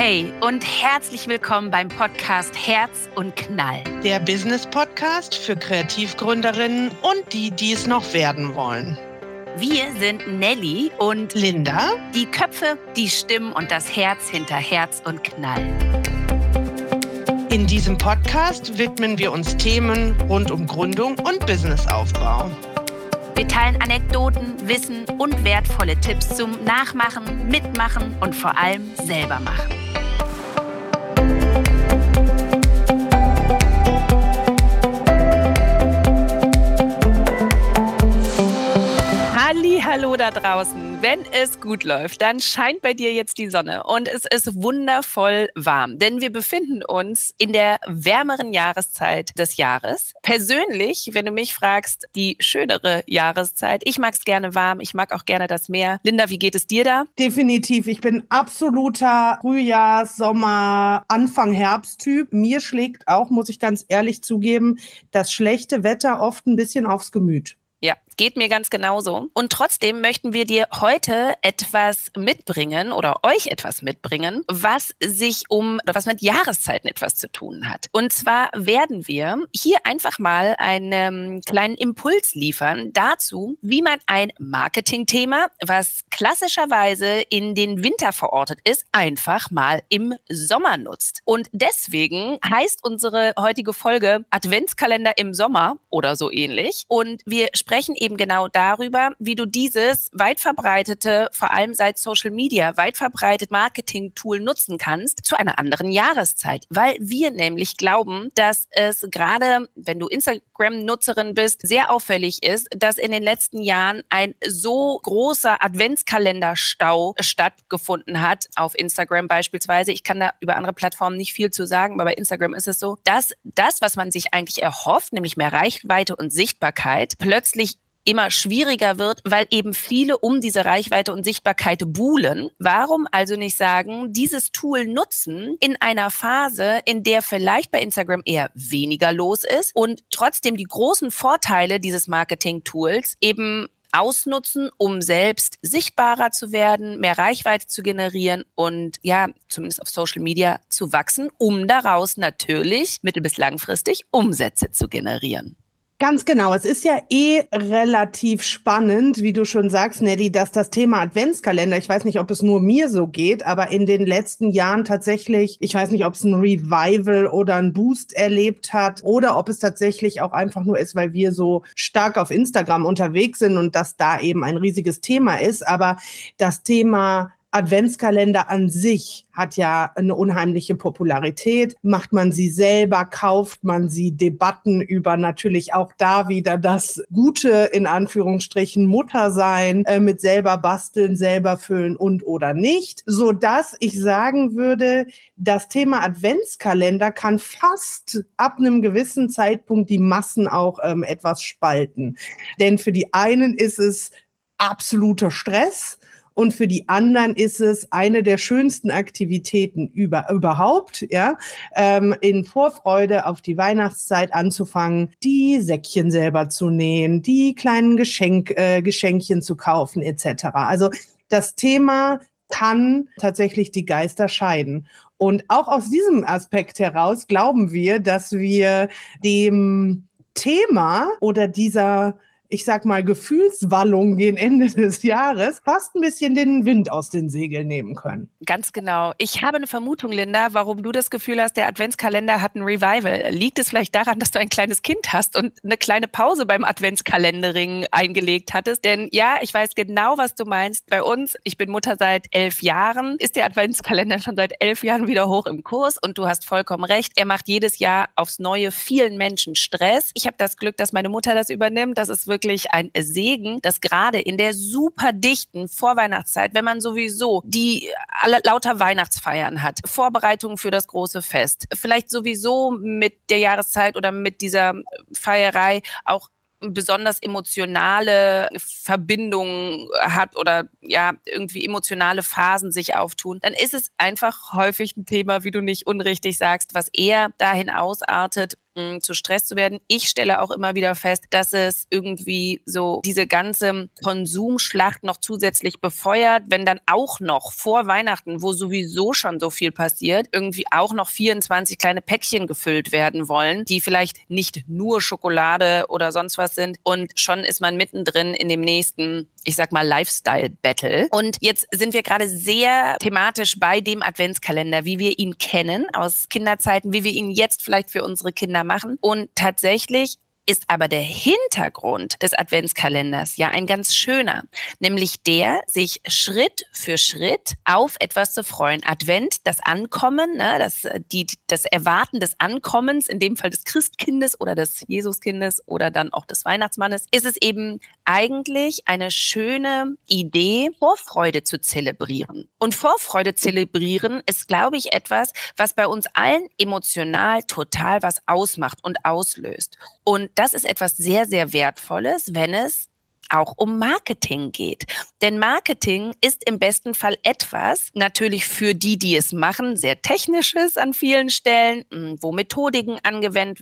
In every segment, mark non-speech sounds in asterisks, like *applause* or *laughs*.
Hey und herzlich willkommen beim Podcast Herz und Knall. Der Business Podcast für Kreativgründerinnen und die, die es noch werden wollen. Wir sind Nelly und Linda, die Köpfe, die Stimmen und das Herz hinter Herz und Knall. In diesem Podcast widmen wir uns Themen rund um Gründung und Businessaufbau. Wir teilen Anekdoten, Wissen und wertvolle Tipps zum Nachmachen, Mitmachen und vor allem selber machen. Hallo da draußen. Wenn es gut läuft, dann scheint bei dir jetzt die Sonne und es ist wundervoll warm, denn wir befinden uns in der wärmeren Jahreszeit des Jahres. Persönlich, wenn du mich fragst, die schönere Jahreszeit. Ich mag es gerne warm, ich mag auch gerne das Meer. Linda, wie geht es dir da? Definitiv. Ich bin absoluter Frühjahr, Sommer, Anfang Herbst-Typ. Mir schlägt auch, muss ich ganz ehrlich zugeben, das schlechte Wetter oft ein bisschen aufs Gemüt. Ja, geht mir ganz genauso. Und trotzdem möchten wir dir heute etwas mitbringen oder euch etwas mitbringen, was sich um, was mit Jahreszeiten etwas zu tun hat. Und zwar werden wir hier einfach mal einen kleinen Impuls liefern dazu, wie man ein Marketingthema, was klassischerweise in den Winter verortet ist, einfach mal im Sommer nutzt. Und deswegen heißt unsere heutige Folge Adventskalender im Sommer oder so ähnlich. Und wir sprechen eben genau darüber, wie du dieses weit verbreitete, vor allem seit Social Media, weit verbreitet Marketing-Tool nutzen kannst zu einer anderen Jahreszeit. Weil wir nämlich glauben, dass es gerade, wenn du Instagram-Nutzerin bist, sehr auffällig ist, dass in den letzten Jahren ein so großer Adventskalenderstau stattgefunden hat, auf Instagram beispielsweise. Ich kann da über andere Plattformen nicht viel zu sagen, aber bei Instagram ist es so, dass das, was man sich eigentlich erhofft, nämlich mehr Reichweite und Sichtbarkeit, plötzlich immer schwieriger wird, weil eben viele um diese Reichweite und Sichtbarkeit buhlen. Warum also nicht sagen, dieses Tool nutzen in einer Phase, in der vielleicht bei Instagram eher weniger los ist und trotzdem die großen Vorteile dieses Marketing-Tools eben ausnutzen, um selbst sichtbarer zu werden, mehr Reichweite zu generieren und ja, zumindest auf Social Media zu wachsen, um daraus natürlich mittel- bis langfristig Umsätze zu generieren. Ganz genau. Es ist ja eh relativ spannend, wie du schon sagst, Neddy, dass das Thema Adventskalender, ich weiß nicht, ob es nur mir so geht, aber in den letzten Jahren tatsächlich, ich weiß nicht, ob es ein Revival oder ein Boost erlebt hat oder ob es tatsächlich auch einfach nur ist, weil wir so stark auf Instagram unterwegs sind und das da eben ein riesiges Thema ist. Aber das Thema Adventskalender an sich hat ja eine unheimliche Popularität. Macht man sie selber, kauft man sie, Debatten über natürlich auch da wieder das gute, in Anführungsstrichen, Muttersein, äh, mit selber basteln, selber füllen und oder nicht, so dass ich sagen würde, das Thema Adventskalender kann fast ab einem gewissen Zeitpunkt die Massen auch ähm, etwas spalten. Denn für die einen ist es absoluter Stress und für die anderen ist es eine der schönsten Aktivitäten über, überhaupt, ja, ähm, in Vorfreude auf die Weihnachtszeit anzufangen, die Säckchen selber zu nähen, die kleinen Geschenk, äh, Geschenkchen zu kaufen, etc. Also das Thema kann tatsächlich die Geister scheiden. Und auch aus diesem Aspekt heraus glauben wir, dass wir dem Thema oder dieser ich sag mal, Gefühlswallung gegen Ende *laughs* des Jahres fast ein bisschen den Wind aus den Segeln nehmen können. Ganz genau. Ich habe eine Vermutung, Linda, warum du das Gefühl hast, der Adventskalender hat ein Revival. Liegt es vielleicht daran, dass du ein kleines Kind hast und eine kleine Pause beim Adventskalendering eingelegt hattest? Denn ja, ich weiß genau, was du meinst. Bei uns, ich bin Mutter seit elf Jahren, ist der Adventskalender schon seit elf Jahren wieder hoch im Kurs und du hast vollkommen recht. Er macht jedes Jahr aufs Neue vielen Menschen Stress. Ich habe das Glück, dass meine Mutter das übernimmt. Das ist wirklich wirklich ein Segen, dass gerade in der super dichten Vorweihnachtszeit, wenn man sowieso die alle, lauter Weihnachtsfeiern hat, Vorbereitungen für das große Fest, vielleicht sowieso mit der Jahreszeit oder mit dieser Feierei auch besonders emotionale Verbindungen hat oder ja irgendwie emotionale Phasen sich auftun, dann ist es einfach häufig ein Thema, wie du nicht unrichtig sagst, was eher dahin ausartet, zu Stress zu werden. Ich stelle auch immer wieder fest, dass es irgendwie so diese ganze Konsumschlacht noch zusätzlich befeuert, wenn dann auch noch vor Weihnachten, wo sowieso schon so viel passiert, irgendwie auch noch 24 kleine Päckchen gefüllt werden wollen, die vielleicht nicht nur Schokolade oder sonst was sind. Und schon ist man mittendrin in dem nächsten, ich sag mal, Lifestyle-Battle. Und jetzt sind wir gerade sehr thematisch bei dem Adventskalender, wie wir ihn kennen aus Kinderzeiten, wie wir ihn jetzt vielleicht für unsere Kinder machen. Und tatsächlich ist aber der Hintergrund des Adventskalenders ja ein ganz schöner, nämlich der, sich Schritt für Schritt auf etwas zu freuen. Advent, das Ankommen, ne, das, die, das Erwarten des Ankommens, in dem Fall des Christkindes oder des Jesuskindes oder dann auch des Weihnachtsmannes, ist es eben eigentlich eine schöne Idee, Vorfreude zu zelebrieren. Und Vorfreude zelebrieren ist, glaube ich, etwas, was bei uns allen emotional total was ausmacht und auslöst. Und das ist etwas sehr, sehr Wertvolles, wenn es auch um Marketing geht. Denn Marketing ist im besten Fall etwas, natürlich für die, die es machen, sehr technisches an vielen Stellen, hm, wo Methodiken angewandt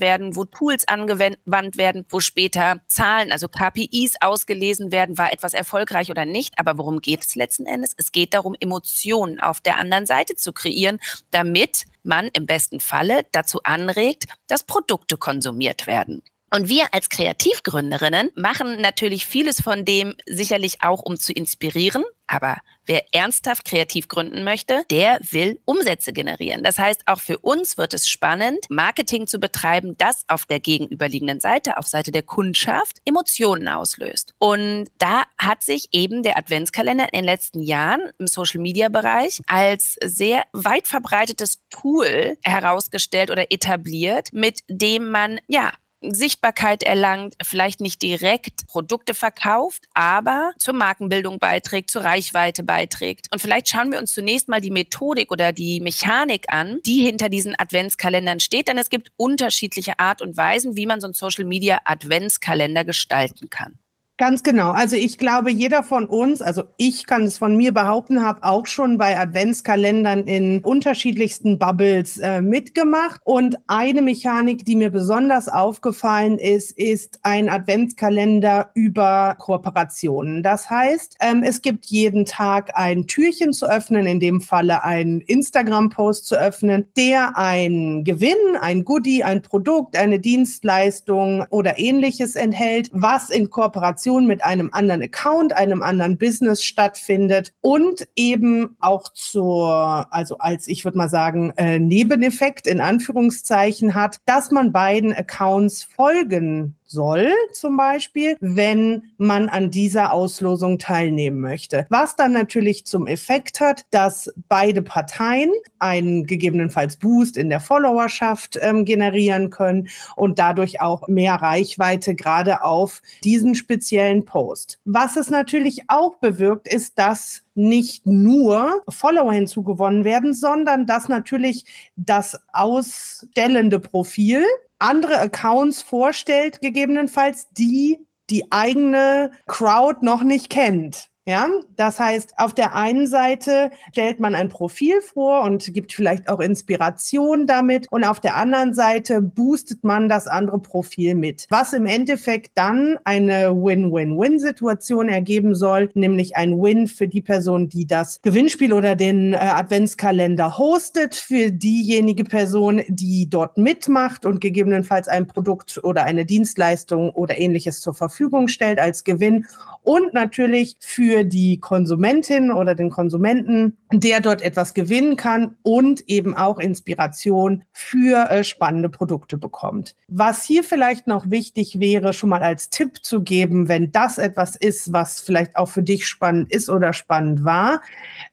werden, wo Tools angewandt werden, wo später Zahlen, also KPIs ausgelesen werden, war etwas erfolgreich oder nicht. Aber worum geht es letzten Endes? Es geht darum, Emotionen auf der anderen Seite zu kreieren, damit man im besten Falle dazu anregt, dass Produkte konsumiert werden. Und wir als Kreativgründerinnen machen natürlich vieles von dem sicherlich auch, um zu inspirieren. Aber wer ernsthaft kreativ gründen möchte, der will Umsätze generieren. Das heißt, auch für uns wird es spannend, Marketing zu betreiben, das auf der gegenüberliegenden Seite, auf Seite der Kundschaft, Emotionen auslöst. Und da hat sich eben der Adventskalender in den letzten Jahren im Social-Media-Bereich als sehr weit verbreitetes Tool herausgestellt oder etabliert, mit dem man ja Sichtbarkeit erlangt, vielleicht nicht direkt Produkte verkauft, aber zur Markenbildung beiträgt, zur Reichweite beiträgt. Und vielleicht schauen wir uns zunächst mal die Methodik oder die Mechanik an, die hinter diesen Adventskalendern steht, denn es gibt unterschiedliche Art und Weisen, wie man so einen Social Media Adventskalender gestalten kann. Ganz genau. Also ich glaube, jeder von uns, also ich kann es von mir behaupten, habe auch schon bei Adventskalendern in unterschiedlichsten Bubbles äh, mitgemacht. Und eine Mechanik, die mir besonders aufgefallen ist, ist ein Adventskalender über Kooperationen. Das heißt, ähm, es gibt jeden Tag ein Türchen zu öffnen, in dem Falle einen Instagram-Post zu öffnen, der ein Gewinn, ein Goodie, ein Produkt, eine Dienstleistung oder ähnliches enthält, was in Kooperation Interaktion mit einem anderen Account, einem anderen Business stattfindet und eben auch zur, also als ich würde mal sagen, äh, Nebeneffekt in Anführungszeichen hat, dass man beiden Accounts folgen soll, zum Beispiel, wenn man an dieser Auslosung teilnehmen möchte. Was dann natürlich zum Effekt hat, dass beide Parteien einen gegebenenfalls Boost in der Followerschaft ähm, generieren können und dadurch auch mehr Reichweite gerade auf diesen speziellen Post. Was es natürlich auch bewirkt, ist, dass nicht nur Follower hinzugewonnen werden, sondern dass natürlich das ausstellende Profil andere Accounts vorstellt, gegebenenfalls, die die eigene Crowd noch nicht kennt. Ja, das heißt, auf der einen Seite stellt man ein Profil vor und gibt vielleicht auch Inspiration damit und auf der anderen Seite boostet man das andere Profil mit, was im Endeffekt dann eine Win-Win-Win-Situation ergeben soll, nämlich ein Win für die Person, die das Gewinnspiel oder den äh, Adventskalender hostet, für diejenige Person, die dort mitmacht und gegebenenfalls ein Produkt oder eine Dienstleistung oder ähnliches zur Verfügung stellt als Gewinn und natürlich für die Konsumentin oder den Konsumenten, der dort etwas gewinnen kann und eben auch Inspiration für äh, spannende Produkte bekommt. Was hier vielleicht noch wichtig wäre, schon mal als Tipp zu geben, wenn das etwas ist, was vielleicht auch für dich spannend ist oder spannend war,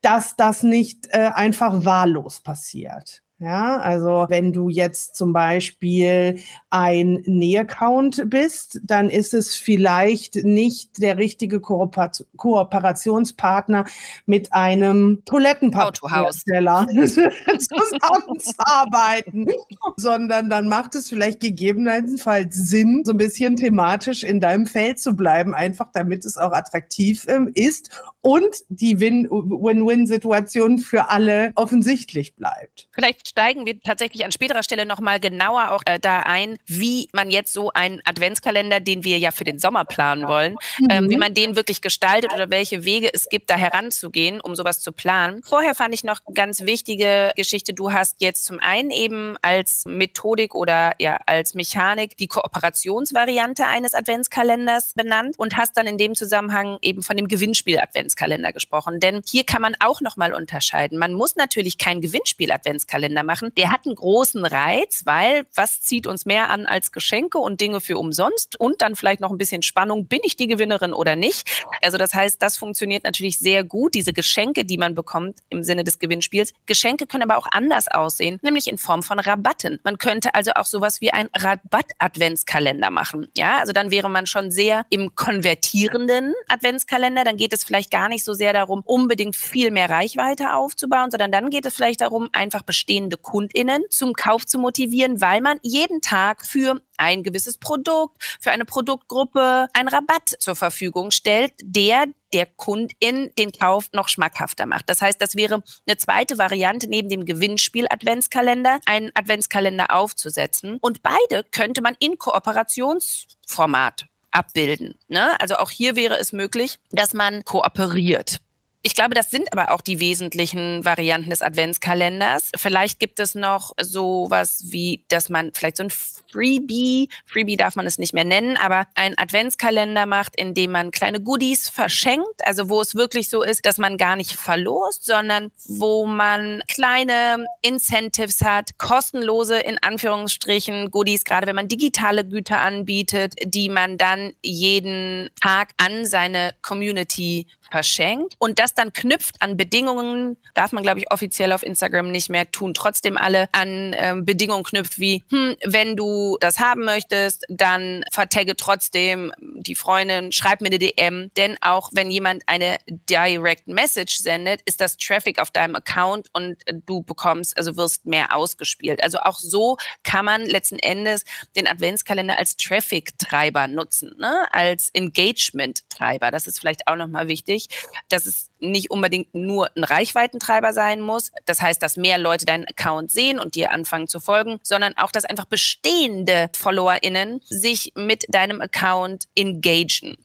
dass das nicht äh, einfach wahllos passiert. Ja, also wenn du jetzt zum Beispiel ein Nähaccount bist, dann ist es vielleicht nicht der richtige Kooper Kooperationspartner mit einem Toilettenpapierhersteller *laughs* zusammenzuarbeiten, *laughs* sondern dann macht es vielleicht gegebenenfalls Sinn, so ein bisschen thematisch in deinem Feld zu bleiben, einfach damit es auch attraktiv ähm, ist und die Win-Win-Situation für alle offensichtlich bleibt. Vielleicht steigen wir tatsächlich an späterer Stelle nochmal genauer auch äh, da ein, wie man jetzt so einen Adventskalender, den wir ja für den Sommer planen wollen, mhm. ähm, wie man den wirklich gestaltet oder welche Wege es gibt, da heranzugehen, um sowas zu planen. Vorher fand ich noch eine ganz wichtige Geschichte. Du hast jetzt zum einen eben als Methodik oder ja als Mechanik die Kooperationsvariante eines Adventskalenders benannt und hast dann in dem Zusammenhang eben von dem Gewinnspiel-Adventskalender gesprochen. Denn hier kann man auch nochmal unterscheiden. Man muss natürlich kein Gewinnspiel-Adventskalender machen. Der hat einen großen Reiz, weil was zieht uns mehr an als Geschenke und Dinge für umsonst und dann vielleicht noch ein bisschen Spannung, bin ich die Gewinnerin oder nicht? Also das heißt, das funktioniert natürlich sehr gut, diese Geschenke, die man bekommt im Sinne des Gewinnspiels. Geschenke können aber auch anders aussehen, nämlich in Form von Rabatten. Man könnte also auch sowas wie ein Rabatt-Adventskalender machen. Ja, also dann wäre man schon sehr im konvertierenden Adventskalender. Dann geht es vielleicht gar nicht so sehr darum, unbedingt viel mehr Reichweite aufzubauen, sondern dann geht es vielleicht darum, einfach bestehende KundInnen zum Kauf zu motivieren, weil man jeden Tag für ein gewisses Produkt, für eine Produktgruppe einen Rabatt zur Verfügung stellt, der der Kundin den Kauf noch schmackhafter macht. Das heißt, das wäre eine zweite Variante neben dem Gewinnspiel Adventskalender, einen Adventskalender aufzusetzen. Und beide könnte man in Kooperationsformat abbilden. Ne? Also auch hier wäre es möglich, dass man kooperiert. Ich glaube, das sind aber auch die wesentlichen Varianten des Adventskalenders. Vielleicht gibt es noch sowas wie, dass man vielleicht so ein Freebie, Freebie darf man es nicht mehr nennen, aber ein Adventskalender macht, in dem man kleine Goodies verschenkt, also wo es wirklich so ist, dass man gar nicht verlost, sondern wo man kleine Incentives hat, kostenlose in Anführungsstrichen Goodies, gerade wenn man digitale Güter anbietet, die man dann jeden Tag an seine Community verschenkt und das dann knüpft an Bedingungen, darf man, glaube ich, offiziell auf Instagram nicht mehr tun, trotzdem alle an äh, Bedingungen knüpft, wie, hm, wenn du das haben möchtest, dann vertagge trotzdem die Freundin, schreib mir eine DM, denn auch wenn jemand eine Direct Message sendet, ist das Traffic auf deinem Account und du bekommst, also wirst mehr ausgespielt. Also auch so kann man letzten Endes den Adventskalender als Traffic-Treiber nutzen, ne? als Engagement-Treiber. Das ist vielleicht auch nochmal wichtig dass es nicht unbedingt nur ein Reichweitentreiber sein muss. Das heißt, dass mehr Leute deinen Account sehen und dir anfangen zu folgen, sondern auch, dass einfach bestehende FollowerInnen sich mit deinem Account engagen.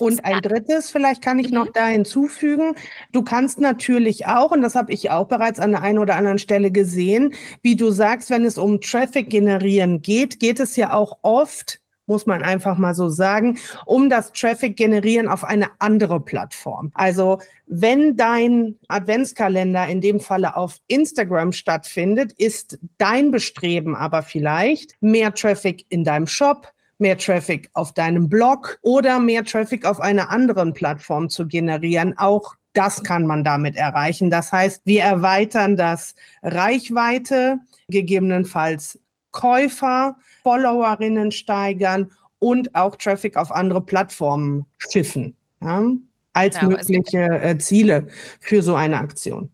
Und ein drittes, vielleicht kann ich noch mhm. da hinzufügen, du kannst natürlich auch, und das habe ich auch bereits an der einen oder anderen Stelle gesehen, wie du sagst, wenn es um Traffic generieren geht, geht es ja auch oft muss man einfach mal so sagen, um das Traffic generieren auf eine andere Plattform. Also wenn dein Adventskalender in dem Falle auf Instagram stattfindet, ist dein Bestreben aber vielleicht mehr Traffic in deinem Shop, mehr Traffic auf deinem Blog oder mehr Traffic auf einer anderen Plattform zu generieren. Auch das kann man damit erreichen. Das heißt, wir erweitern das Reichweite, gegebenenfalls Käufer, Followerinnen steigern und auch Traffic auf andere Plattformen schiffen. Ja, als genau, mögliche äh, Ziele für so eine Aktion.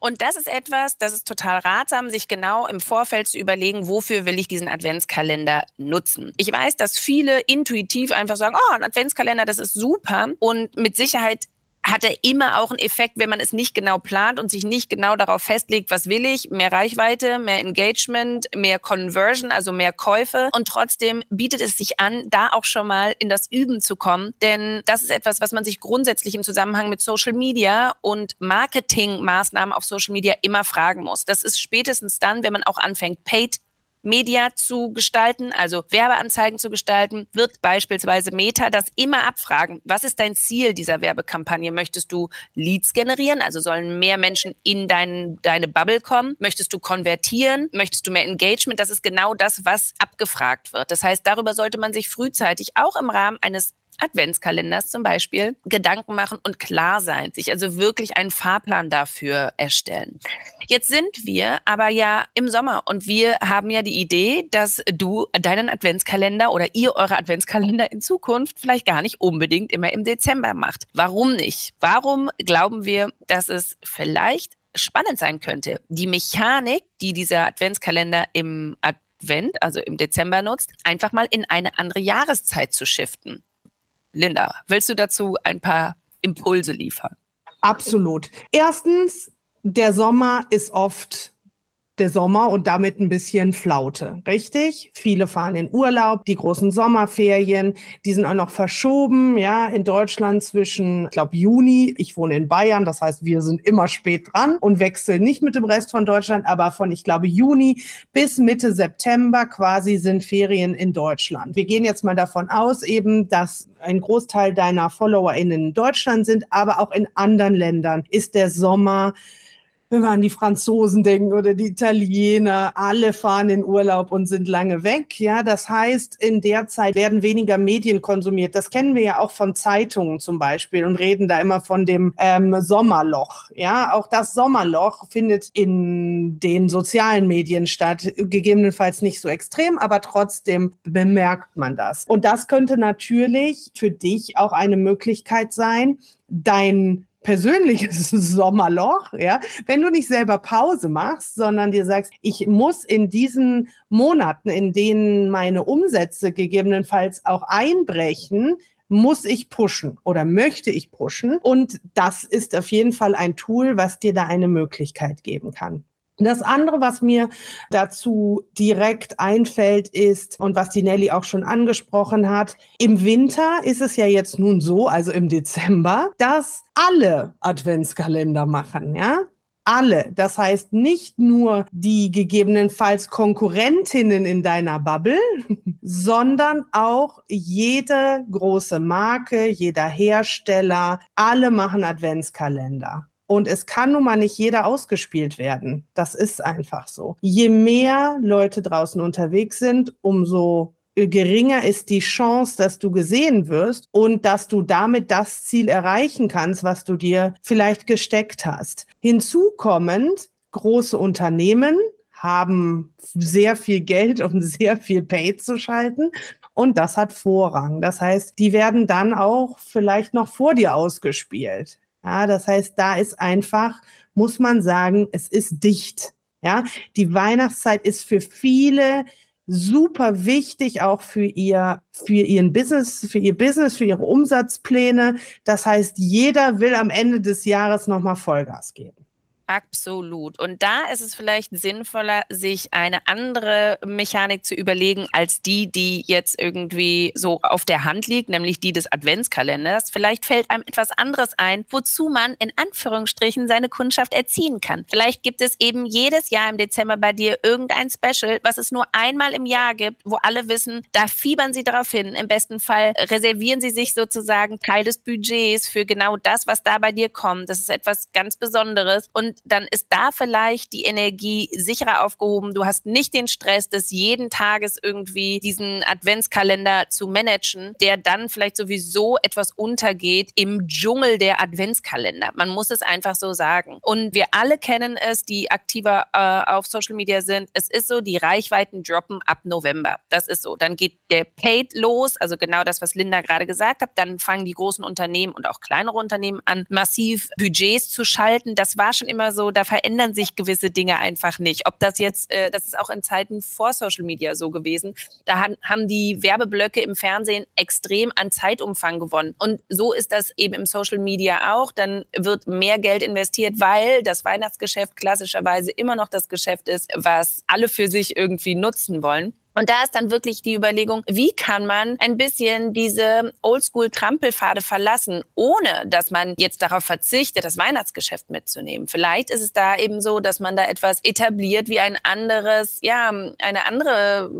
Und das ist etwas, das ist total ratsam, sich genau im Vorfeld zu überlegen, wofür will ich diesen Adventskalender nutzen. Ich weiß, dass viele intuitiv einfach sagen, oh, ein Adventskalender, das ist super. Und mit Sicherheit hat er immer auch einen Effekt, wenn man es nicht genau plant und sich nicht genau darauf festlegt, was will ich, mehr Reichweite, mehr Engagement, mehr Conversion, also mehr Käufe. Und trotzdem bietet es sich an, da auch schon mal in das Üben zu kommen. Denn das ist etwas, was man sich grundsätzlich im Zusammenhang mit Social Media und Marketingmaßnahmen auf Social Media immer fragen muss. Das ist spätestens dann, wenn man auch anfängt, Paid Media zu gestalten, also Werbeanzeigen zu gestalten, wird beispielsweise Meta das immer abfragen. Was ist dein Ziel dieser Werbekampagne? Möchtest du Leads generieren? Also sollen mehr Menschen in dein, deine Bubble kommen? Möchtest du konvertieren? Möchtest du mehr Engagement? Das ist genau das, was abgefragt wird. Das heißt, darüber sollte man sich frühzeitig auch im Rahmen eines Adventskalenders zum Beispiel Gedanken machen und klar sein, sich also wirklich einen Fahrplan dafür erstellen. Jetzt sind wir aber ja im Sommer und wir haben ja die Idee, dass du deinen Adventskalender oder ihr eure Adventskalender in Zukunft vielleicht gar nicht unbedingt immer im Dezember macht. Warum nicht? Warum glauben wir, dass es vielleicht spannend sein könnte, die Mechanik, die dieser Adventskalender im Advent, also im Dezember nutzt, einfach mal in eine andere Jahreszeit zu shiften. Linda, willst du dazu ein paar Impulse liefern? Absolut. Erstens, der Sommer ist oft der Sommer und damit ein bisschen Flaute, richtig? Viele fahren in Urlaub, die großen Sommerferien, die sind auch noch verschoben, ja, in Deutschland zwischen, ich glaube, Juni, ich wohne in Bayern, das heißt, wir sind immer spät dran und wechseln nicht mit dem Rest von Deutschland, aber von, ich glaube, Juni bis Mitte September quasi sind Ferien in Deutschland. Wir gehen jetzt mal davon aus, eben, dass ein Großteil deiner FollowerInnen in Deutschland sind, aber auch in anderen Ländern ist der Sommer wenn wir an die Franzosen denken oder die Italiener, alle fahren in Urlaub und sind lange weg. Ja, das heißt, in der Zeit werden weniger Medien konsumiert. Das kennen wir ja auch von Zeitungen zum Beispiel und reden da immer von dem ähm, Sommerloch. Ja, auch das Sommerloch findet in den sozialen Medien statt. Gegebenenfalls nicht so extrem, aber trotzdem bemerkt man das. Und das könnte natürlich für dich auch eine Möglichkeit sein, dein persönliches *laughs* Sommerloch, ja, wenn du nicht selber Pause machst, sondern dir sagst, ich muss in diesen Monaten, in denen meine Umsätze gegebenenfalls auch einbrechen, muss ich pushen oder möchte ich pushen. Und das ist auf jeden Fall ein Tool, was dir da eine Möglichkeit geben kann. Das andere, was mir dazu direkt einfällt, ist, und was die Nelly auch schon angesprochen hat, im Winter ist es ja jetzt nun so, also im Dezember, dass alle Adventskalender machen, ja? Alle. Das heißt nicht nur die gegebenenfalls Konkurrentinnen in deiner Bubble, *laughs* sondern auch jede große Marke, jeder Hersteller, alle machen Adventskalender. Und es kann nun mal nicht jeder ausgespielt werden. Das ist einfach so. Je mehr Leute draußen unterwegs sind, umso geringer ist die Chance, dass du gesehen wirst und dass du damit das Ziel erreichen kannst, was du dir vielleicht gesteckt hast. Hinzu kommend, große Unternehmen haben sehr viel Geld, um *laughs* sehr viel Pay zu schalten. Und das hat Vorrang. Das heißt, die werden dann auch vielleicht noch vor dir ausgespielt. Ja, das heißt, da ist einfach, muss man sagen, es ist dicht. Ja, die Weihnachtszeit ist für viele super wichtig, auch für ihr, für ihren Business, für ihr Business, für ihre Umsatzpläne. Das heißt, jeder will am Ende des Jahres nochmal Vollgas geben. Absolut. Und da ist es vielleicht sinnvoller, sich eine andere Mechanik zu überlegen, als die, die jetzt irgendwie so auf der Hand liegt, nämlich die des Adventskalenders. Vielleicht fällt einem etwas anderes ein, wozu man in Anführungsstrichen seine Kundschaft erziehen kann. Vielleicht gibt es eben jedes Jahr im Dezember bei dir irgendein Special, was es nur einmal im Jahr gibt, wo alle wissen, da fiebern sie darauf hin. Im besten Fall reservieren sie sich sozusagen Teil des Budgets für genau das, was da bei dir kommt. Das ist etwas ganz Besonderes. Und dann ist da vielleicht die Energie sicherer aufgehoben. Du hast nicht den Stress des jeden Tages irgendwie diesen Adventskalender zu managen, der dann vielleicht sowieso etwas untergeht im Dschungel der Adventskalender. Man muss es einfach so sagen. Und wir alle kennen es, die aktiver äh, auf Social Media sind. Es ist so, die Reichweiten droppen ab November. Das ist so. Dann geht der Paid los, also genau das, was Linda gerade gesagt hat. Dann fangen die großen Unternehmen und auch kleinere Unternehmen an, massiv Budgets zu schalten. Das war schon immer immer so, da verändern sich gewisse Dinge einfach nicht. Ob das jetzt, äh, das ist auch in Zeiten vor Social Media so gewesen. Da han, haben die Werbeblöcke im Fernsehen extrem an Zeitumfang gewonnen. Und so ist das eben im Social Media auch. Dann wird mehr Geld investiert, weil das Weihnachtsgeschäft klassischerweise immer noch das Geschäft ist, was alle für sich irgendwie nutzen wollen. Und da ist dann wirklich die Überlegung, wie kann man ein bisschen diese Oldschool-Trampelpfade verlassen, ohne dass man jetzt darauf verzichtet, das Weihnachtsgeschäft mitzunehmen. Vielleicht ist es da eben so, dass man da etwas etabliert wie ein anderes, ja, eine andere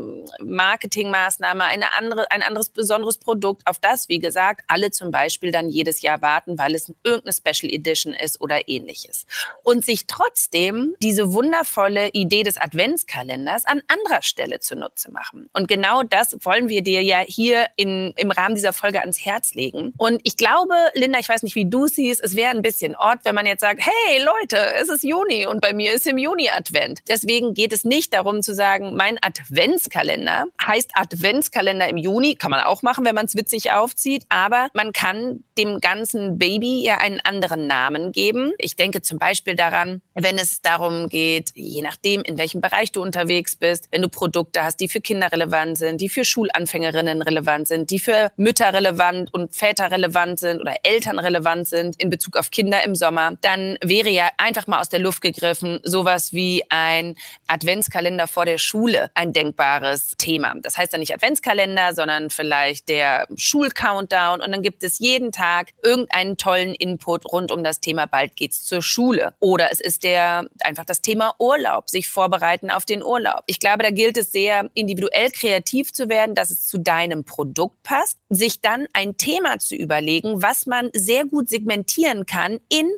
Marketingmaßnahme, eine andere, ein anderes besonderes Produkt, auf das, wie gesagt, alle zum Beispiel dann jedes Jahr warten, weil es irgendeine Special Edition ist oder ähnliches. Und sich trotzdem diese wundervolle Idee des Adventskalenders an anderer Stelle zu nutzen zu machen. Und genau das wollen wir dir ja hier in, im Rahmen dieser Folge ans Herz legen. Und ich glaube, Linda, ich weiß nicht, wie du siehst, es wäre ein bisschen Ort, wenn man jetzt sagt, hey Leute, es ist Juni und bei mir ist im Juni Advent. Deswegen geht es nicht darum zu sagen, mein Adventskalender heißt Adventskalender im Juni. Kann man auch machen, wenn man es witzig aufzieht. Aber man kann dem ganzen Baby ja einen anderen Namen geben. Ich denke zum Beispiel daran, wenn es darum geht, je nachdem, in welchem Bereich du unterwegs bist, wenn du Produkte hast, die für Kinder relevant sind, die für Schulanfängerinnen relevant sind, die für Mütter relevant und Väter relevant sind oder Eltern relevant sind in Bezug auf Kinder im Sommer, dann wäre ja einfach mal aus der Luft gegriffen sowas wie ein Adventskalender vor der Schule ein denkbares Thema. Das heißt dann nicht Adventskalender, sondern vielleicht der Schulcountdown und dann gibt es jeden Tag irgendeinen tollen Input rund um das Thema bald geht's zur Schule oder es ist der einfach das Thema Urlaub, sich vorbereiten auf den Urlaub. Ich glaube, da gilt es sehr individuell kreativ zu werden, dass es zu deinem Produkt passt, sich dann ein Thema zu überlegen, was man sehr gut segmentieren kann in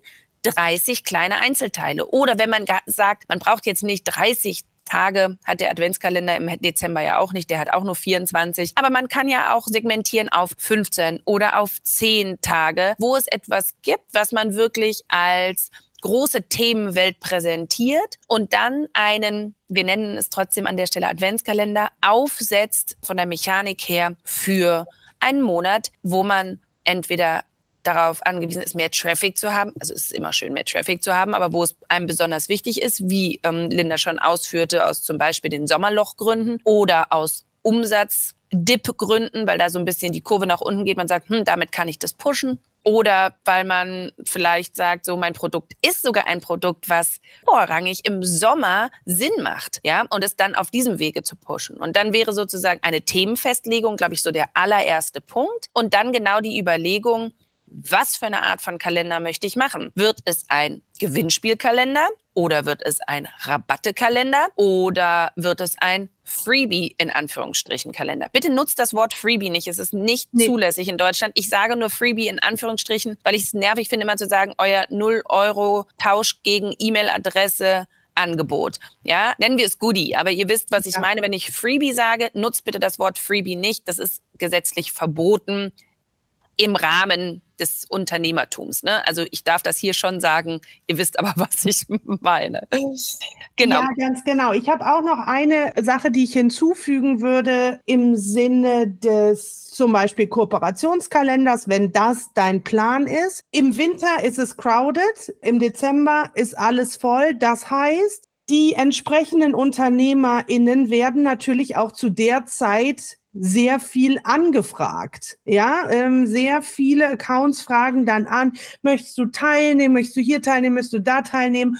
30 kleine Einzelteile. Oder wenn man sagt, man braucht jetzt nicht 30 Tage hat der Adventskalender im Dezember ja auch nicht, der hat auch nur 24. Aber man kann ja auch segmentieren auf 15 oder auf 10 Tage, wo es etwas gibt, was man wirklich als große Themenwelt präsentiert und dann einen, wir nennen es trotzdem an der Stelle Adventskalender, aufsetzt von der Mechanik her für einen Monat, wo man entweder darauf angewiesen ist, mehr Traffic zu haben. Also es ist immer schön, mehr Traffic zu haben, aber wo es einem besonders wichtig ist, wie ähm, Linda schon ausführte, aus zum Beispiel den Sommerlochgründen oder aus Umsatzdip-Gründen, weil da so ein bisschen die Kurve nach unten geht. Man sagt, hm, damit kann ich das pushen. Oder weil man vielleicht sagt, so mein Produkt ist sogar ein Produkt, was vorrangig im Sommer Sinn macht, ja, und es dann auf diesem Wege zu pushen. Und dann wäre sozusagen eine Themenfestlegung, glaube ich, so der allererste Punkt. Und dann genau die Überlegung, was für eine Art von Kalender möchte ich machen? Wird es ein Gewinnspielkalender oder wird es ein Rabattekalender oder wird es ein Freebie in Anführungsstrichen Kalender? Bitte nutzt das Wort Freebie nicht. Es ist nicht nee. zulässig in Deutschland. Ich sage nur Freebie in Anführungsstrichen, weil ich es nervig finde, immer zu sagen, euer 0 Euro Tausch gegen E-Mail-Adresse Angebot. Ja, nennen wir es Goodie. Aber ihr wisst, was ich ja. meine. Wenn ich Freebie sage, nutzt bitte das Wort Freebie nicht. Das ist gesetzlich verboten im Rahmen des Unternehmertums. Ne? Also ich darf das hier schon sagen, ihr wisst aber, *laughs* was ich meine. Genau. Ja, ganz genau. Ich habe auch noch eine Sache, die ich hinzufügen würde im Sinne des zum Beispiel Kooperationskalenders, wenn das dein Plan ist. Im Winter ist es crowded, im Dezember ist alles voll. Das heißt, die entsprechenden UnternehmerInnen werden natürlich auch zu der Zeit sehr viel angefragt. Ja, ähm, sehr viele Accounts fragen dann an, möchtest du teilnehmen, möchtest du hier teilnehmen, möchtest du da teilnehmen?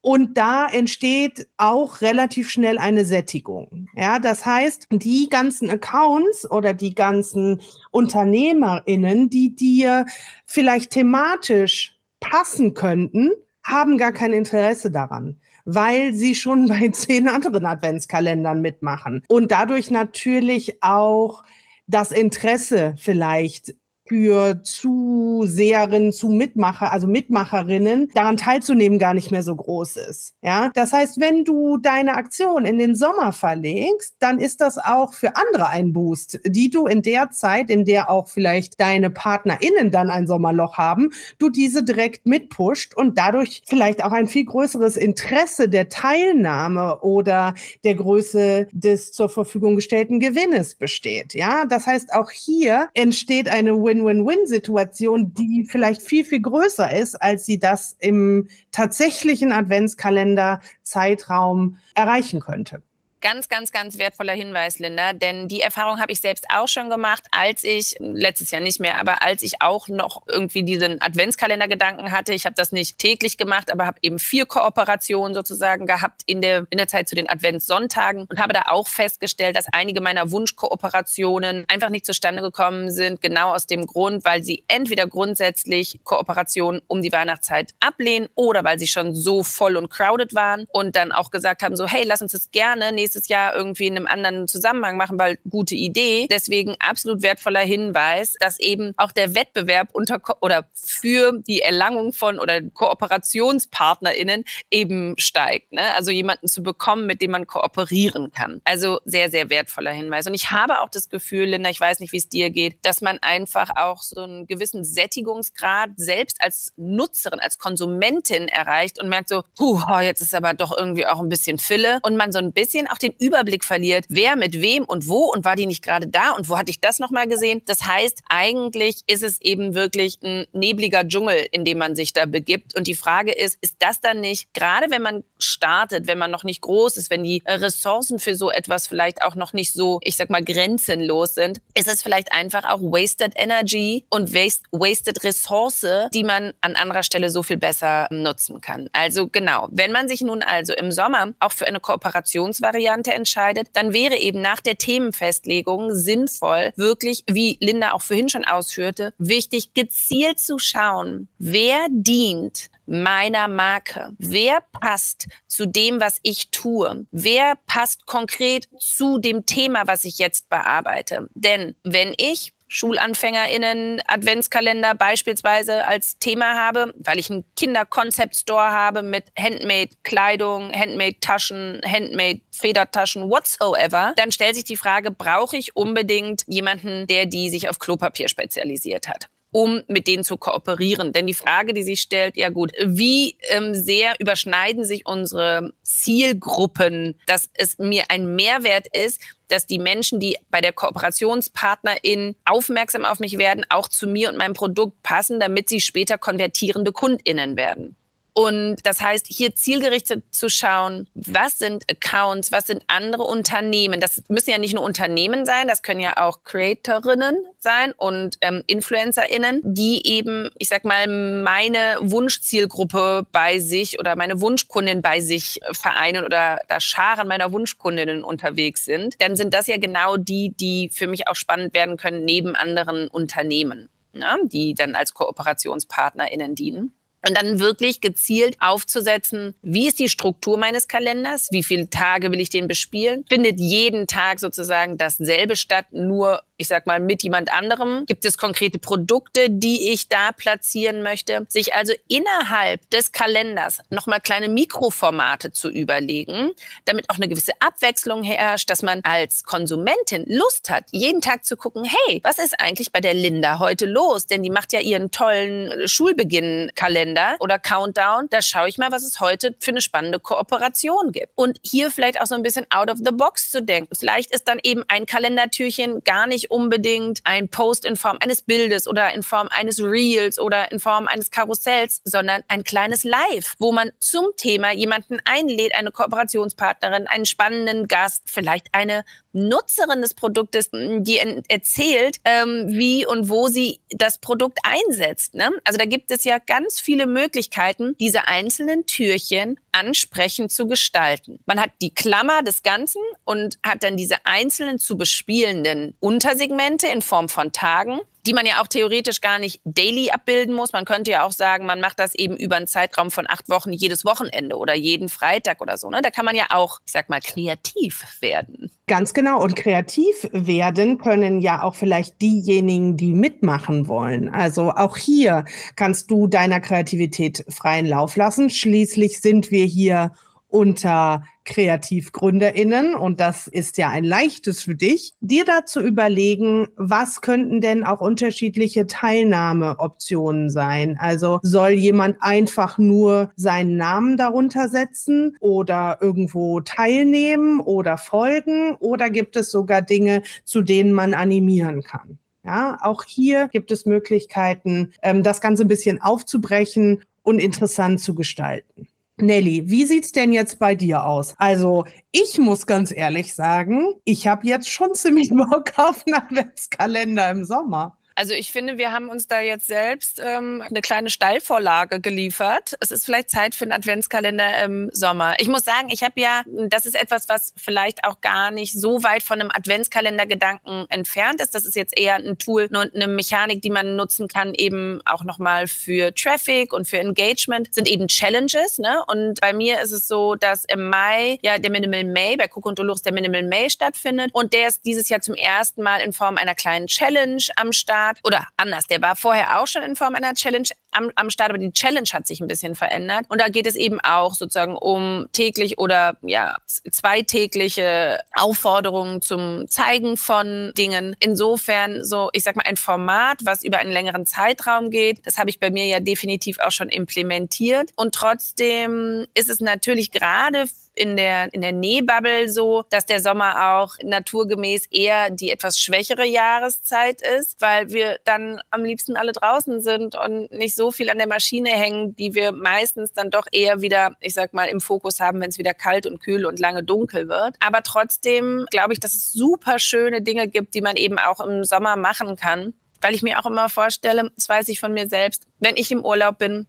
Und da entsteht auch relativ schnell eine Sättigung. Ja, das heißt, die ganzen Accounts oder die ganzen UnternehmerInnen, die dir vielleicht thematisch passen könnten, haben gar kein Interesse daran weil sie schon *laughs* bei zehn anderen Adventskalendern mitmachen. Und dadurch natürlich auch das Interesse vielleicht für Zuseherinnen, zu Mitmacher, also Mitmacherinnen, daran teilzunehmen, gar nicht mehr so groß ist. Ja, das heißt, wenn du deine Aktion in den Sommer verlegst, dann ist das auch für andere ein Boost, die du in der Zeit, in der auch vielleicht deine PartnerInnen dann ein Sommerloch haben, du diese direkt mitpusht und dadurch vielleicht auch ein viel größeres Interesse der Teilnahme oder der Größe des zur Verfügung gestellten Gewinnes besteht. Ja, das heißt, auch hier entsteht eine Win Win-Win-Win-Situation, die vielleicht viel, viel größer ist, als sie das im tatsächlichen Adventskalender-Zeitraum erreichen könnte ganz, ganz, ganz wertvoller Hinweis, Linda, denn die Erfahrung habe ich selbst auch schon gemacht, als ich, letztes Jahr nicht mehr, aber als ich auch noch irgendwie diesen Adventskalender-Gedanken hatte. Ich habe das nicht täglich gemacht, aber habe eben vier Kooperationen sozusagen gehabt in der, in der Zeit zu den Adventssonntagen und habe da auch festgestellt, dass einige meiner Wunschkooperationen einfach nicht zustande gekommen sind, genau aus dem Grund, weil sie entweder grundsätzlich Kooperationen um die Weihnachtszeit ablehnen oder weil sie schon so voll und crowded waren und dann auch gesagt haben, so hey, lass uns das gerne nächstes nächstes Jahr irgendwie in einem anderen Zusammenhang machen, weil gute Idee. Deswegen absolut wertvoller Hinweis, dass eben auch der Wettbewerb unter oder für die Erlangung von oder KooperationspartnerInnen eben steigt. Ne? Also jemanden zu bekommen, mit dem man kooperieren kann. Also sehr, sehr wertvoller Hinweis. Und ich habe auch das Gefühl, Linda, ich weiß nicht, wie es dir geht, dass man einfach auch so einen gewissen Sättigungsgrad selbst als Nutzerin, als Konsumentin erreicht und merkt so, puh, jetzt ist aber doch irgendwie auch ein bisschen Fille und man so ein bisschen auch auch den Überblick verliert, wer mit wem und wo und war die nicht gerade da und wo hatte ich das nochmal gesehen. Das heißt, eigentlich ist es eben wirklich ein nebliger Dschungel, in dem man sich da begibt. Und die Frage ist, ist das dann nicht, gerade wenn man startet, wenn man noch nicht groß ist, wenn die Ressourcen für so etwas vielleicht auch noch nicht so, ich sag mal, grenzenlos sind, ist es vielleicht einfach auch wasted energy und wasted Ressource, die man an anderer Stelle so viel besser nutzen kann. Also genau, wenn man sich nun also im Sommer auch für eine Kooperationsvariante entscheidet, dann wäre eben nach der Themenfestlegung sinnvoll, wirklich, wie Linda auch vorhin schon ausführte, wichtig, gezielt zu schauen, wer dient meiner Marke? Wer passt zu dem, was ich tue? Wer passt konkret zu dem Thema, was ich jetzt bearbeite? Denn wenn ich SchulanfängerInnen Adventskalender beispielsweise als Thema habe, weil ich einen Kinder-Concept-Store habe mit Handmade-Kleidung, Handmade-Taschen, Handmade-Federtaschen, whatsoever, dann stellt sich die Frage, brauche ich unbedingt jemanden, der die sich auf Klopapier spezialisiert hat? um mit denen zu kooperieren. Denn die Frage, die sich stellt, ja gut, wie ähm, sehr überschneiden sich unsere Zielgruppen, dass es mir ein Mehrwert ist, dass die Menschen, die bei der Kooperationspartnerin aufmerksam auf mich werden, auch zu mir und meinem Produkt passen, damit sie später konvertierende Kundinnen werden. Und das heißt, hier zielgerichtet zu schauen, was sind Accounts, was sind andere Unternehmen. Das müssen ja nicht nur Unternehmen sein, das können ja auch Creatorinnen sein und ähm, InfluencerInnen, die eben, ich sag mal, meine Wunschzielgruppe bei sich oder meine Wunschkundin bei sich vereinen oder da Scharen meiner Wunschkundinnen unterwegs sind. Dann sind das ja genau die, die für mich auch spannend werden können neben anderen Unternehmen, ne, die dann als KooperationspartnerInnen dienen. Und dann wirklich gezielt aufzusetzen, wie ist die Struktur meines Kalenders, wie viele Tage will ich den bespielen, findet jeden Tag sozusagen dasselbe statt, nur ich sag mal, mit jemand anderem? Gibt es konkrete Produkte, die ich da platzieren möchte? Sich also innerhalb des Kalenders nochmal kleine Mikroformate zu überlegen, damit auch eine gewisse Abwechslung herrscht, dass man als Konsumentin Lust hat, jeden Tag zu gucken, hey, was ist eigentlich bei der Linda heute los? Denn die macht ja ihren tollen Schulbeginn-Kalender oder Countdown. Da schaue ich mal, was es heute für eine spannende Kooperation gibt. Und hier vielleicht auch so ein bisschen out of the box zu denken. Vielleicht ist dann eben ein Kalendertürchen gar nicht unbedingt ein Post in Form eines Bildes oder in Form eines Reels oder in Form eines Karussells, sondern ein kleines Live, wo man zum Thema jemanden einlädt, eine Kooperationspartnerin, einen spannenden Gast, vielleicht eine Nutzerin des Produktes, die erzählt, ähm, wie und wo sie das Produkt einsetzt. Ne? Also da gibt es ja ganz viele Möglichkeiten, diese einzelnen Türchen ansprechend zu gestalten. Man hat die Klammer des Ganzen und hat dann diese einzelnen zu bespielenden Untersegmente in Form von Tagen die man ja auch theoretisch gar nicht daily abbilden muss. Man könnte ja auch sagen, man macht das eben über einen Zeitraum von acht Wochen jedes Wochenende oder jeden Freitag oder so. Ne? Da kann man ja auch, ich sag mal, kreativ werden. Ganz genau. Und kreativ werden können ja auch vielleicht diejenigen, die mitmachen wollen. Also auch hier kannst du deiner Kreativität freien Lauf lassen. Schließlich sind wir hier unter KreativgründerInnen und das ist ja ein leichtes für dich, dir da zu überlegen, was könnten denn auch unterschiedliche Teilnahmeoptionen sein? Also soll jemand einfach nur seinen Namen darunter setzen oder irgendwo teilnehmen oder folgen oder gibt es sogar Dinge, zu denen man animieren kann? Ja, auch hier gibt es Möglichkeiten, ähm, das Ganze ein bisschen aufzubrechen und interessant zu gestalten. Nelly, wie sieht's denn jetzt bei dir aus? Also, ich muss ganz ehrlich sagen, ich habe jetzt schon *laughs* ziemlich Bock auf einen Adventskalender im Sommer. Also ich finde, wir haben uns da jetzt selbst ähm, eine kleine Steilvorlage geliefert. Es ist vielleicht Zeit für einen Adventskalender im Sommer. Ich muss sagen, ich habe ja, das ist etwas, was vielleicht auch gar nicht so weit von einem Adventskalender-Gedanken entfernt ist. Das ist jetzt eher ein Tool und eine Mechanik, die man nutzen kann, eben auch nochmal für Traffic und für Engagement, sind eben Challenges. Ne? Und bei mir ist es so, dass im Mai ja der Minimal May, bei Cook und Dolores der Minimal May stattfindet. Und der ist dieses Jahr zum ersten Mal in Form einer kleinen Challenge am Start. Start oder anders, der war vorher auch schon in Form einer Challenge am, am Start, aber die Challenge hat sich ein bisschen verändert. Und da geht es eben auch sozusagen um täglich oder ja, zweitägliche Aufforderungen zum Zeigen von Dingen. Insofern so, ich sag mal, ein Format, was über einen längeren Zeitraum geht. Das habe ich bei mir ja definitiv auch schon implementiert. Und trotzdem ist es natürlich gerade in der, in der Nähbubble so, dass der Sommer auch naturgemäß eher die etwas schwächere Jahreszeit ist, weil wir dann am liebsten alle draußen sind und nicht so viel an der Maschine hängen, die wir meistens dann doch eher wieder, ich sag mal, im Fokus haben, wenn es wieder kalt und kühl und lange dunkel wird. Aber trotzdem glaube ich, dass es super schöne Dinge gibt, die man eben auch im Sommer machen kann. Weil ich mir auch immer vorstelle, das weiß ich von mir selbst, wenn ich im Urlaub bin,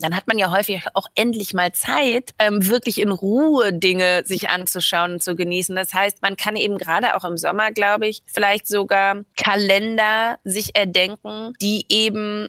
dann hat man ja häufig auch endlich mal Zeit, ähm, wirklich in Ruhe Dinge sich anzuschauen und zu genießen. Das heißt, man kann eben gerade auch im Sommer, glaube ich, vielleicht sogar Kalender sich erdenken, die eben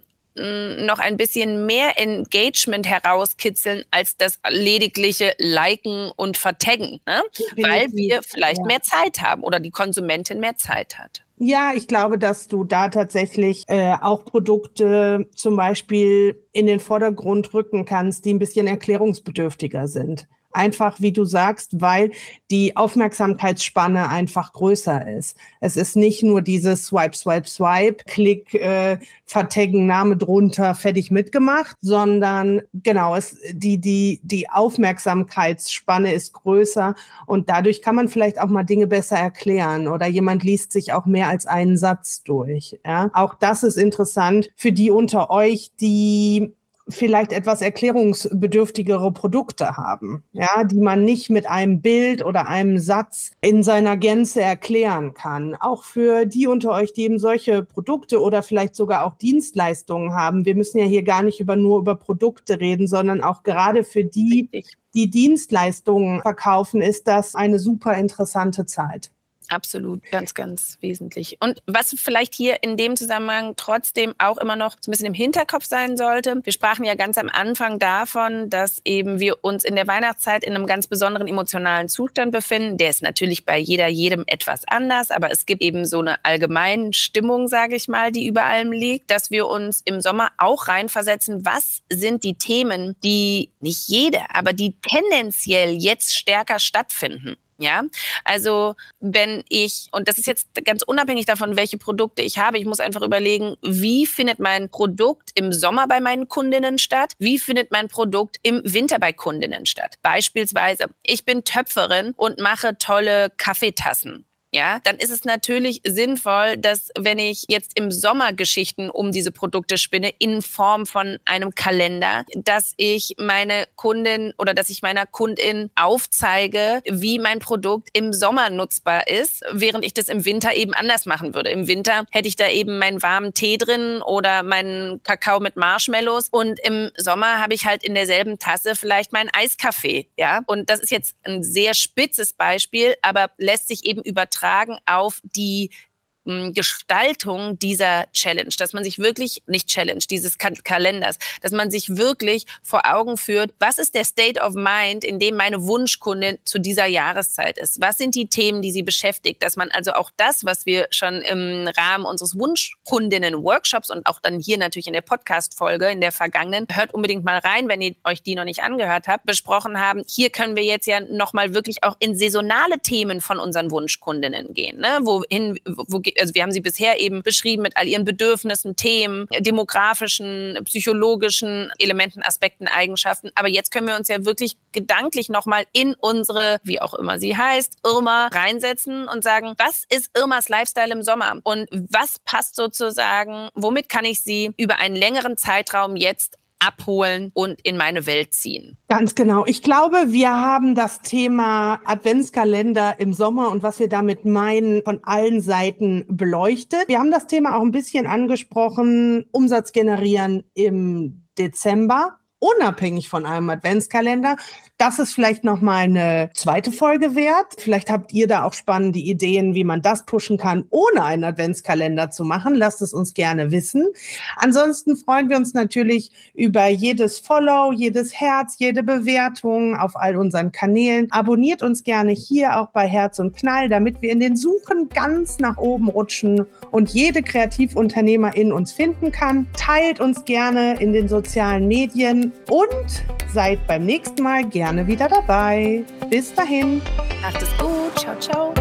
noch ein bisschen mehr Engagement herauskitzeln als das ledigliche Liken und Vertaggen, ne? weil wir vielleicht ja. mehr Zeit haben oder die Konsumentin mehr Zeit hat. Ja, ich glaube, dass du da tatsächlich äh, auch Produkte zum Beispiel in den Vordergrund rücken kannst, die ein bisschen erklärungsbedürftiger sind. Einfach, wie du sagst, weil die Aufmerksamkeitsspanne einfach größer ist. Es ist nicht nur dieses Swipe, Swipe, Swipe, Klick, äh, vertaggen, Name drunter, fertig mitgemacht, sondern genau, es, die, die, die Aufmerksamkeitsspanne ist größer und dadurch kann man vielleicht auch mal Dinge besser erklären oder jemand liest sich auch mehr als einen Satz durch. Ja? Auch das ist interessant für die unter euch, die vielleicht etwas erklärungsbedürftigere Produkte haben, ja, die man nicht mit einem Bild oder einem Satz in seiner Gänze erklären kann. Auch für die unter euch, die eben solche Produkte oder vielleicht sogar auch Dienstleistungen haben. Wir müssen ja hier gar nicht über nur über Produkte reden, sondern auch gerade für die, die Dienstleistungen verkaufen, ist das eine super interessante Zeit. Absolut, ganz, ganz wesentlich. Und was vielleicht hier in dem Zusammenhang trotzdem auch immer noch so ein bisschen im Hinterkopf sein sollte, wir sprachen ja ganz am Anfang davon, dass eben wir uns in der Weihnachtszeit in einem ganz besonderen emotionalen Zustand befinden. Der ist natürlich bei jeder, jedem etwas anders, aber es gibt eben so eine allgemeine Stimmung, sage ich mal, die über allem liegt, dass wir uns im Sommer auch reinversetzen, was sind die Themen, die nicht jede, aber die tendenziell jetzt stärker stattfinden. Ja, also wenn ich, und das ist jetzt ganz unabhängig davon, welche Produkte ich habe, ich muss einfach überlegen, wie findet mein Produkt im Sommer bei meinen Kundinnen statt? Wie findet mein Produkt im Winter bei Kundinnen statt? Beispielsweise, ich bin Töpferin und mache tolle Kaffeetassen ja, dann ist es natürlich sinnvoll, dass wenn ich jetzt im Sommer Geschichten um diese Produkte spinne in Form von einem Kalender, dass ich meine Kundin oder dass ich meiner Kundin aufzeige, wie mein Produkt im Sommer nutzbar ist, während ich das im Winter eben anders machen würde. Im Winter hätte ich da eben meinen warmen Tee drin oder meinen Kakao mit Marshmallows und im Sommer habe ich halt in derselben Tasse vielleicht meinen Eiskaffee, ja? Und das ist jetzt ein sehr spitzes Beispiel, aber lässt sich eben übertragen übertragen auf die Gestaltung dieser Challenge, dass man sich wirklich, nicht Challenge, dieses Kalenders, dass man sich wirklich vor Augen führt, was ist der State of Mind, in dem meine Wunschkundin zu dieser Jahreszeit ist? Was sind die Themen, die sie beschäftigt? Dass man also auch das, was wir schon im Rahmen unseres Wunschkundinnen-Workshops und auch dann hier natürlich in der Podcast-Folge in der vergangenen, hört unbedingt mal rein, wenn ihr euch die noch nicht angehört habt, besprochen haben. Hier können wir jetzt ja nochmal wirklich auch in saisonale Themen von unseren Wunschkundinnen gehen, ne? wohin, wo, also wir haben sie bisher eben beschrieben mit all ihren Bedürfnissen, Themen, demografischen, psychologischen Elementen, Aspekten, Eigenschaften. Aber jetzt können wir uns ja wirklich gedanklich nochmal in unsere, wie auch immer sie heißt, Irma reinsetzen und sagen, was ist Irmas Lifestyle im Sommer? Und was passt sozusagen, womit kann ich sie über einen längeren Zeitraum jetzt abholen und in meine Welt ziehen. Ganz genau. Ich glaube, wir haben das Thema Adventskalender im Sommer und was wir damit meinen, von allen Seiten beleuchtet. Wir haben das Thema auch ein bisschen angesprochen, Umsatz generieren im Dezember unabhängig von einem Adventskalender. Das ist vielleicht noch mal eine zweite Folge wert. Vielleicht habt ihr da auch spannende Ideen, wie man das pushen kann, ohne einen Adventskalender zu machen. Lasst es uns gerne wissen. Ansonsten freuen wir uns natürlich über jedes Follow, jedes Herz, jede Bewertung auf all unseren Kanälen. Abonniert uns gerne hier auch bei Herz und Knall, damit wir in den Suchen ganz nach oben rutschen und jede Kreativunternehmerin uns finden kann. Teilt uns gerne in den sozialen Medien und seid beim nächsten Mal gerne wieder dabei. Bis dahin. Macht es gut. Ciao, ciao.